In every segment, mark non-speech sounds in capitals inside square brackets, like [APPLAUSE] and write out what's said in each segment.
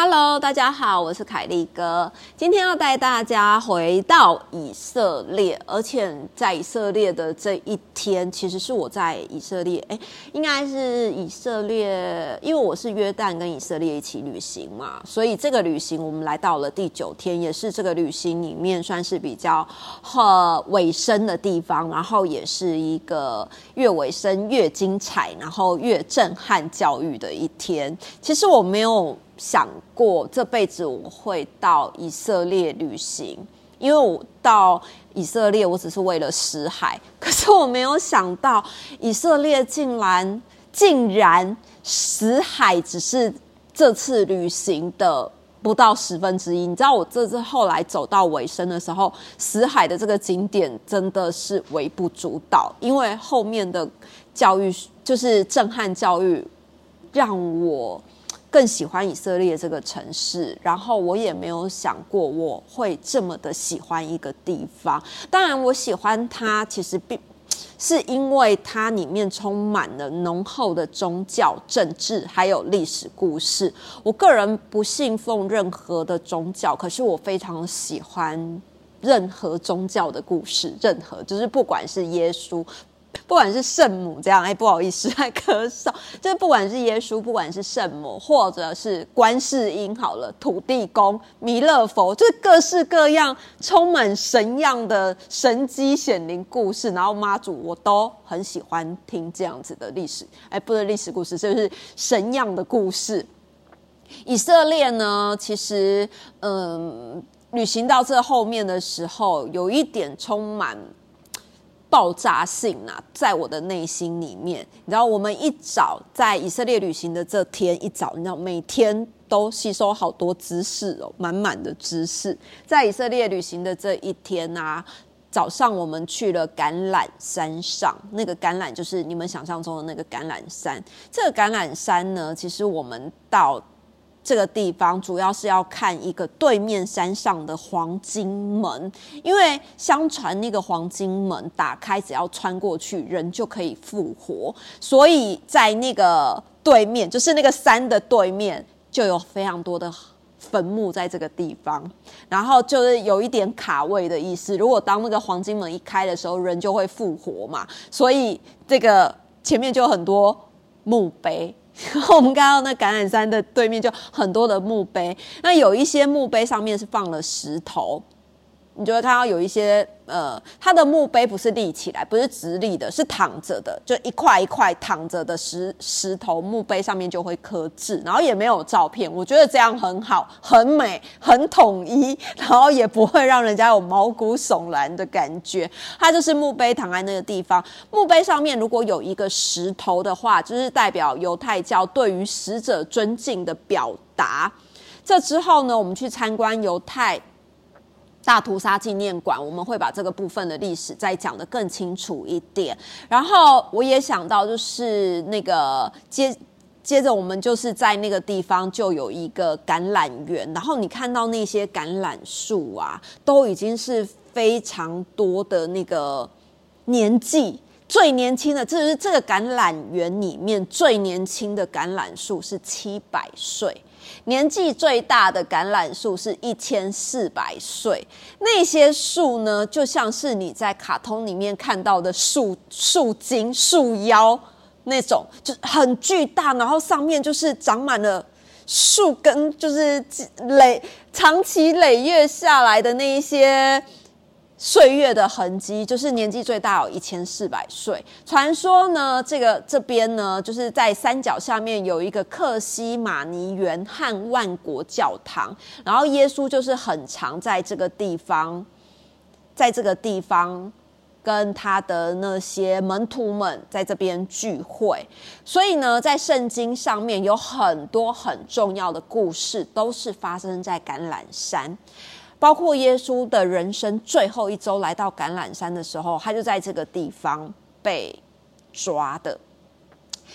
Hello，大家好，我是凯利哥。今天要带大家回到以色列，而且在以色列的这一天，其实是我在以色列，哎，应该是以色列，因为我是约旦跟以色列一起旅行嘛，所以这个旅行我们来到了第九天，也是这个旅行里面算是比较呃尾声的地方，然后也是一个越尾声越精彩，然后越震撼教育的一天。其实我没有。想过这辈子我会到以色列旅行，因为我到以色列我只是为了死海，可是我没有想到以色列竟然竟然死海只是这次旅行的不到十分之一。你知道我这次后来走到尾声的时候，死海的这个景点真的是微不足道，因为后面的教育就是震撼教育，让我。更喜欢以色列这个城市，然后我也没有想过我会这么的喜欢一个地方。当然，我喜欢它，其实并是因为它里面充满了浓厚的宗教、政治还有历史故事。我个人不信奉任何的宗教，可是我非常喜欢任何宗教的故事，任何就是不管是耶稣。不管是圣母这样，哎，不好意思，[LAUGHS] 还咳嗽。就是不管是耶稣，不管是圣母，或者是观世音，好了，土地公、弥勒佛，就是各式各样充满神样的神机显灵故事。然后妈祖，我都很喜欢听这样子的历史，哎，不是历史故事，就是神样的故事。以色列呢，其实，嗯，旅行到这后面的时候，有一点充满。爆炸性啊，在我的内心里面，你知道，我们一早在以色列旅行的这天一早，你知道，每天都吸收好多知识哦，满满的知识。在以色列旅行的这一天啊，早上我们去了橄榄山上，那个橄榄就是你们想象中的那个橄榄山。这个橄榄山呢，其实我们到。这个地方主要是要看一个对面山上的黄金门，因为相传那个黄金门打开，只要穿过去，人就可以复活。所以在那个对面，就是那个山的对面，就有非常多的坟墓在这个地方。然后就是有一点卡位的意思，如果当那个黄金门一开的时候，人就会复活嘛。所以这个前面就有很多墓碑。然 [LAUGHS] 后我们看到那橄榄山的对面就很多的墓碑，那有一些墓碑上面是放了石头，你就会看到有一些。呃，它的墓碑不是立起来，不是直立的，是躺着的，就一块一块躺着的石石头墓碑上面就会刻字，然后也没有照片，我觉得这样很好，很美，很统一，然后也不会让人家有毛骨悚然的感觉。它就是墓碑躺在那个地方，墓碑上面如果有一个石头的话，就是代表犹太教对于死者尊敬的表达。这之后呢，我们去参观犹太。大屠杀纪念馆，我们会把这个部分的历史再讲得更清楚一点。然后我也想到，就是那个接接着我们就是在那个地方就有一个橄榄园，然后你看到那些橄榄树啊，都已经是非常多的那个年纪最年轻的，这是这个橄榄园里面最年轻的橄榄树是七百岁。年纪最大的橄榄树是一千四百岁，那些树呢，就像是你在卡通里面看到的树树精、树妖那种，就很巨大，然后上面就是长满了树根，就是累长期累月下来的那一些。岁月的痕迹，就是年纪最大有一千四百岁。传说呢，这个这边呢，就是在山脚下面有一个克西马尼园和万国教堂，然后耶稣就是很常在这个地方，在这个地方跟他的那些门徒们在这边聚会。所以呢，在圣经上面有很多很重要的故事，都是发生在橄榄山。包括耶稣的人生最后一周来到橄榄山的时候，他就在这个地方被抓的。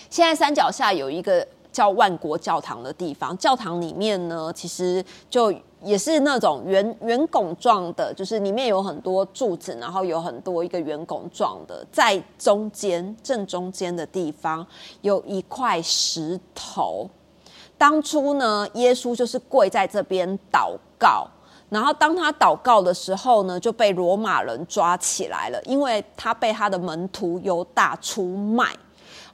现在山脚下有一个叫万国教堂的地方。教堂里面呢，其实就也是那种圆圆拱状的，就是里面有很多柱子，然后有很多一个圆拱状的，在中间正中间的地方有一块石头。当初呢，耶稣就是跪在这边祷告。然后当他祷告的时候呢，就被罗马人抓起来了，因为他被他的门徒犹大出卖。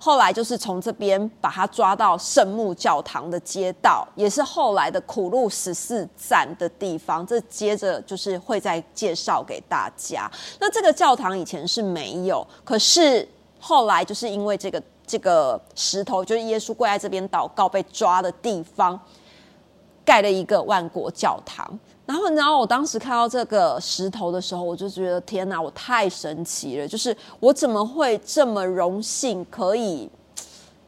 后来就是从这边把他抓到圣母教堂的街道，也是后来的苦路十四站的地方。这接着就是会再介绍给大家。那这个教堂以前是没有，可是后来就是因为这个这个石头，就是耶稣跪在这边祷告被抓的地方，盖了一个万国教堂。然后，然后我当时看到这个石头的时候，我就觉得天哪，我太神奇了！就是我怎么会这么荣幸，可以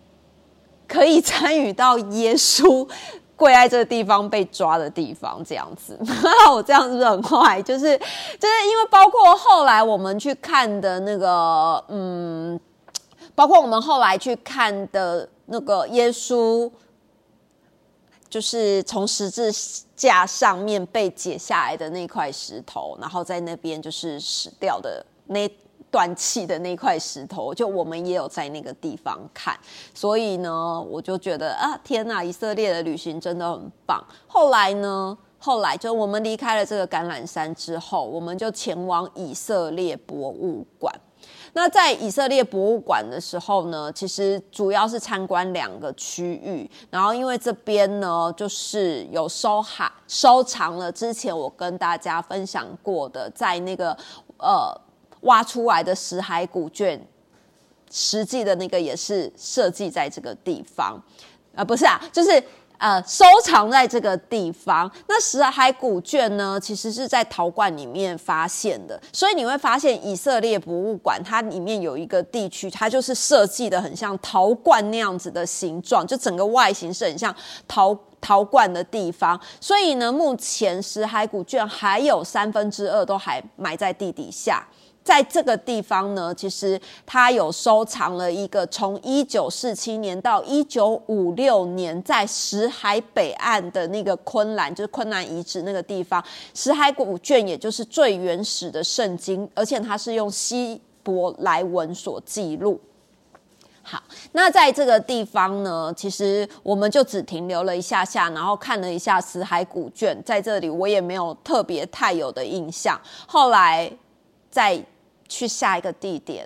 [TSK] 可以参与到耶稣跪在这个地方被抓的地方这样子？[LAUGHS] 我这样是不是很坏？就是就是因为包括后来我们去看的那个，嗯，包括我们后来去看的那个耶稣。就是从十字架上面被解下来的那块石头，然后在那边就是死掉的那断气的那块石头，就我们也有在那个地方看，所以呢，我就觉得啊，天呐，以色列的旅行真的很棒。后来呢，后来就我们离开了这个橄榄山之后，我们就前往以色列博物馆。那在以色列博物馆的时候呢，其实主要是参观两个区域，然后因为这边呢，就是有收海收藏了之前我跟大家分享过的，在那个呃挖出来的石海古卷，实际的那个也是设计在这个地方，啊，不是啊，就是。呃，收藏在这个地方。那石海古卷呢，其实是在陶罐里面发现的，所以你会发现以色列博物馆它里面有一个地区，它就是设计的很像陶罐那样子的形状，就整个外形是很像陶陶罐的地方。所以呢，目前石海古卷还有三分之二都还埋在地底下。在这个地方呢，其实他有收藏了一个从一九四七年到一九五六年在石海北岸的那个昆兰，就是昆兰遗址那个地方，石海古卷，也就是最原始的圣经，而且它是用希伯来文所记录。好，那在这个地方呢，其实我们就只停留了一下下，然后看了一下石海古卷，在这里我也没有特别太有的印象。后来在去下一个地点，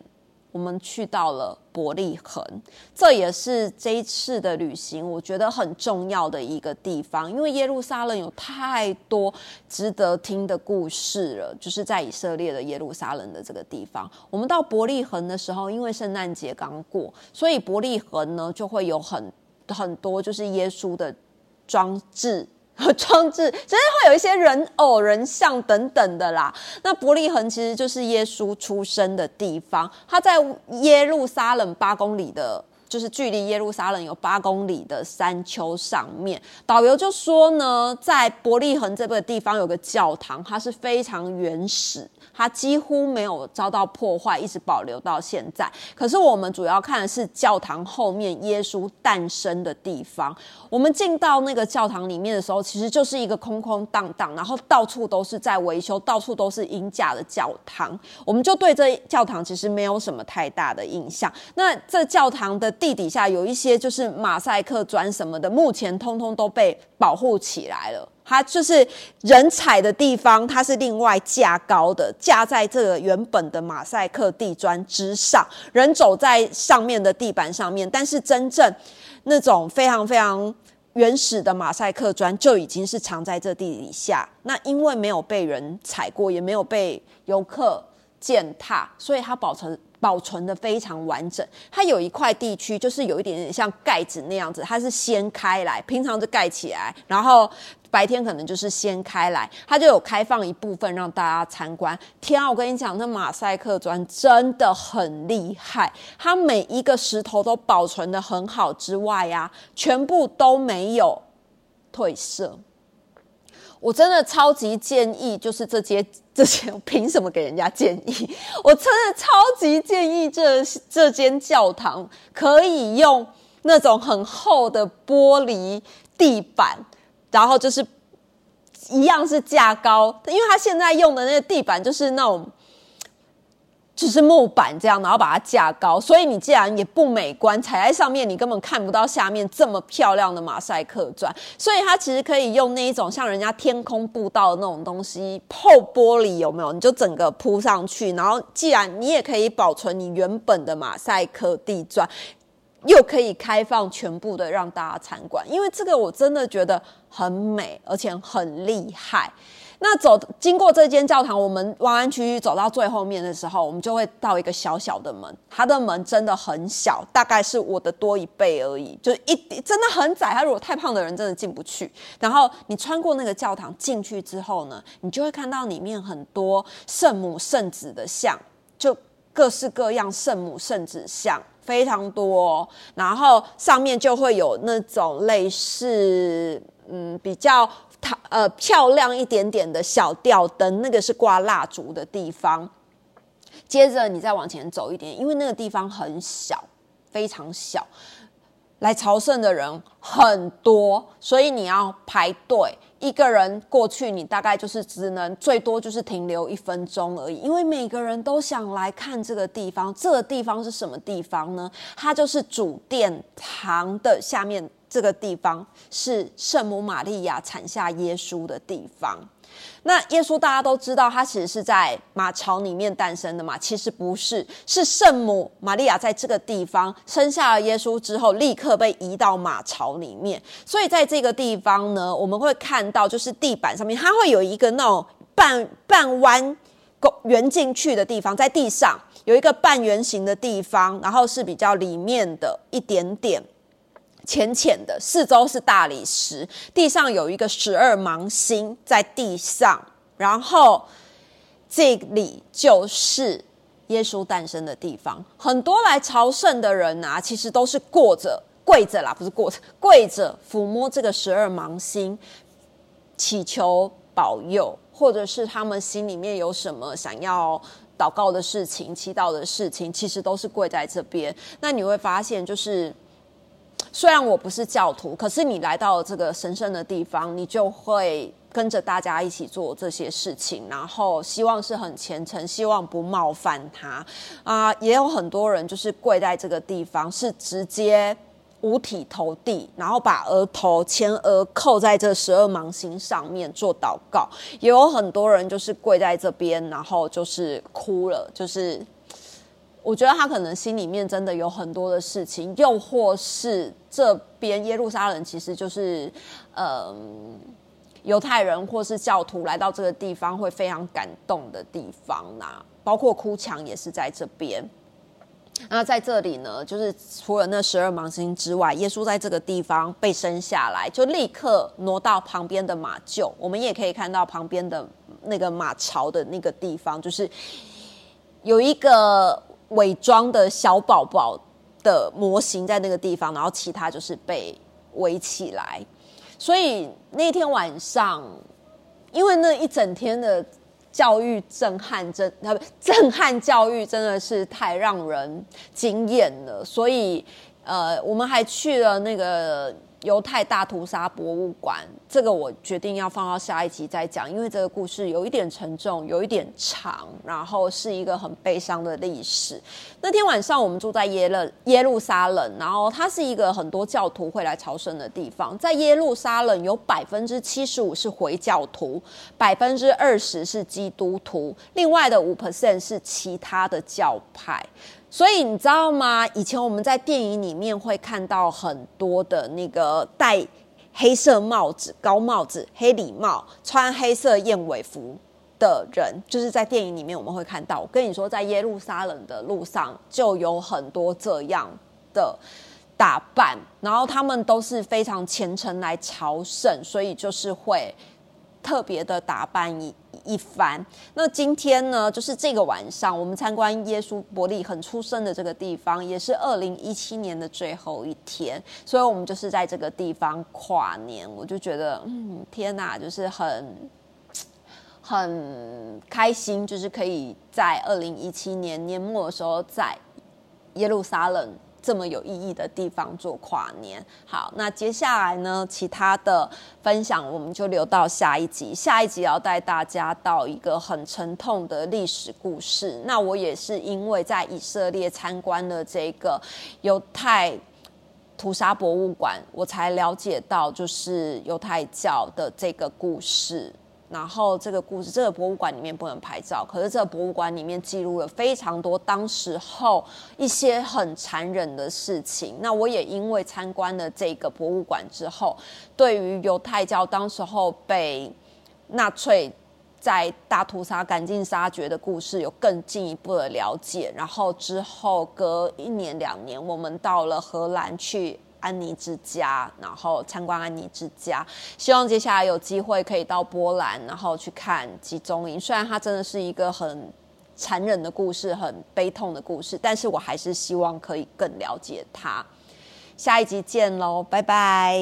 我们去到了伯利恒，这也是这一次的旅行我觉得很重要的一个地方，因为耶路撒冷有太多值得听的故事了。就是在以色列的耶路撒冷的这个地方，我们到伯利恒的时候，因为圣诞节刚过，所以伯利恒呢就会有很很多就是耶稣的装置。[LAUGHS] 装置，其实会有一些人偶、人像等等的啦。那伯利恒其实就是耶稣出生的地方，他在耶路撒冷八公里的，就是距离耶路撒冷有八公里的山丘上面。导游就说呢，在伯利恒这个地方有个教堂，它是非常原始。它几乎没有遭到破坏，一直保留到现在。可是我们主要看的是教堂后面耶稣诞生的地方。我们进到那个教堂里面的时候，其实就是一个空空荡荡，然后到处都是在维修，到处都是鹰架的教堂。我们就对这教堂其实没有什么太大的印象。那这教堂的地底下有一些就是马赛克砖什么的，目前通通都被保护起来了。它就是人踩的地方，它是另外架高的，架在这个原本的马赛克地砖之上，人走在上面的地板上面。但是真正那种非常非常原始的马赛克砖就已经是藏在这地底下。那因为没有被人踩过，也没有被游客践踏，所以它保存。保存的非常完整，它有一块地区就是有一点点像盖子那样子，它是掀开来，平常就盖起来，然后白天可能就是掀开来，它就有开放一部分让大家参观。天啊，我跟你讲，那马赛克砖真的很厉害，它每一个石头都保存的很好之外呀，全部都没有褪色。我真的超级建议，就是这些这些，凭什么给人家建议？我真的超级建议这这间教堂可以用那种很厚的玻璃地板，然后就是一样是架高，因为他现在用的那个地板就是那种。就是木板这样，然后把它架高，所以你既然也不美观，踩在上面你根本看不到下面这么漂亮的马赛克砖，所以它其实可以用那一种像人家天空步道的那种东西，厚玻璃有没有？你就整个铺上去，然后既然你也可以保存你原本的马赛克地砖，又可以开放全部的让大家参观，因为这个我真的觉得很美，而且很厉害。那走经过这间教堂，我们弯弯曲曲走到最后面的时候，我们就会到一个小小的门，它的门真的很小，大概是我的多一倍而已，就一真的很窄。它如果太胖的人真的进不去。然后你穿过那个教堂进去之后呢，你就会看到里面很多圣母圣子的像，就各式各样圣母圣子像非常多，然后上面就会有那种类似嗯比较。呃，漂亮一点点的小吊灯，那个是挂蜡烛的地方。接着你再往前走一点，因为那个地方很小，非常小，来朝圣的人很多，所以你要排队。一个人过去，你大概就是只能最多就是停留一分钟而已，因为每个人都想来看这个地方。这个地方是什么地方呢？它就是主殿堂的下面。这个地方是圣母玛利亚产下耶稣的地方。那耶稣大家都知道，他其实是在马槽里面诞生的嘛？其实不是，是圣母玛利亚在这个地方生下了耶稣之后，立刻被移到马槽里面。所以在这个地方呢，我们会看到，就是地板上面它会有一个那种半半弯圆进去的地方，在地上有一个半圆形的地方，然后是比较里面的一点点。浅浅的，四周是大理石，地上有一个十二芒星在地上，然后这里就是耶稣诞生的地方。很多来朝圣的人啊，其实都是过着跪着啦，不是过着跪着抚摸这个十二芒星，祈求保佑，或者是他们心里面有什么想要祷告的事情、祈祷的事情，其实都是跪在这边。那你会发现，就是。虽然我不是教徒，可是你来到这个神圣的地方，你就会跟着大家一起做这些事情，然后希望是很虔诚，希望不冒犯他啊。也有很多人就是跪在这个地方，是直接五体投地，然后把额头前额扣在这十二芒星上面做祷告。也有很多人就是跪在这边，然后就是哭了，就是。我觉得他可能心里面真的有很多的事情，又或是这边耶路撒冷其实就是，嗯，犹太人或是教徒来到这个地方会非常感动的地方呐，包括哭墙也是在这边。那在这里呢，就是除了那十二芒星之外，耶稣在这个地方被生下来，就立刻挪到旁边的马厩。我们也可以看到旁边的那个马槽的那个地方，就是有一个。伪装的小宝宝的模型在那个地方，然后其他就是被围起来。所以那天晚上，因为那一整天的教育震撼，真不震撼教育真的是太让人惊艳了。所以，呃，我们还去了那个。犹太大屠杀博物馆，这个我决定要放到下一集再讲，因为这个故事有一点沉重，有一点长，然后是一个很悲伤的历史。那天晚上我们住在耶勒耶路撒冷，然后它是一个很多教徒会来朝圣的地方。在耶路撒冷有百分之七十五是回教徒，百分之二十是基督徒，另外的五 percent 是其他的教派。所以你知道吗？以前我们在电影里面会看到很多的那个戴黑色帽子、高帽子、黑礼帽、穿黑色燕尾服的人，就是在电影里面我们会看到。我跟你说，在耶路撒冷的路上就有很多这样的打扮，然后他们都是非常虔诚来朝圣，所以就是会特别的打扮一。一番。那今天呢，就是这个晚上，我们参观耶稣伯利恒出生的这个地方，也是二零一七年的最后一天，所以我们就是在这个地方跨年。我就觉得，嗯，天哪，就是很 [TSK] 很开心，就是可以在二零一七年年末的时候，在耶路撒冷这么有意义的地方做跨年。好，那接下来呢，其他的分享我们就留到下一集。下一集要带大家到一个很沉痛的历史故事。那我也是因为在以色列参观了这个犹太屠杀博物馆，我才了解到就是犹太教的这个故事。然后这个故事，这个博物馆里面不能拍照，可是这个博物馆里面记录了非常多当时候一些很残忍的事情。那我也因为参观了这个博物馆之后，对于犹太教当时候被纳粹在大屠杀赶尽杀绝的故事有更进一步的了解。然后之后隔一年两年，我们到了荷兰去。安妮之家，然后参观安妮之家，希望接下来有机会可以到波兰，然后去看集中营。虽然它真的是一个很残忍的故事，很悲痛的故事，但是我还是希望可以更了解它。下一集见喽，拜拜。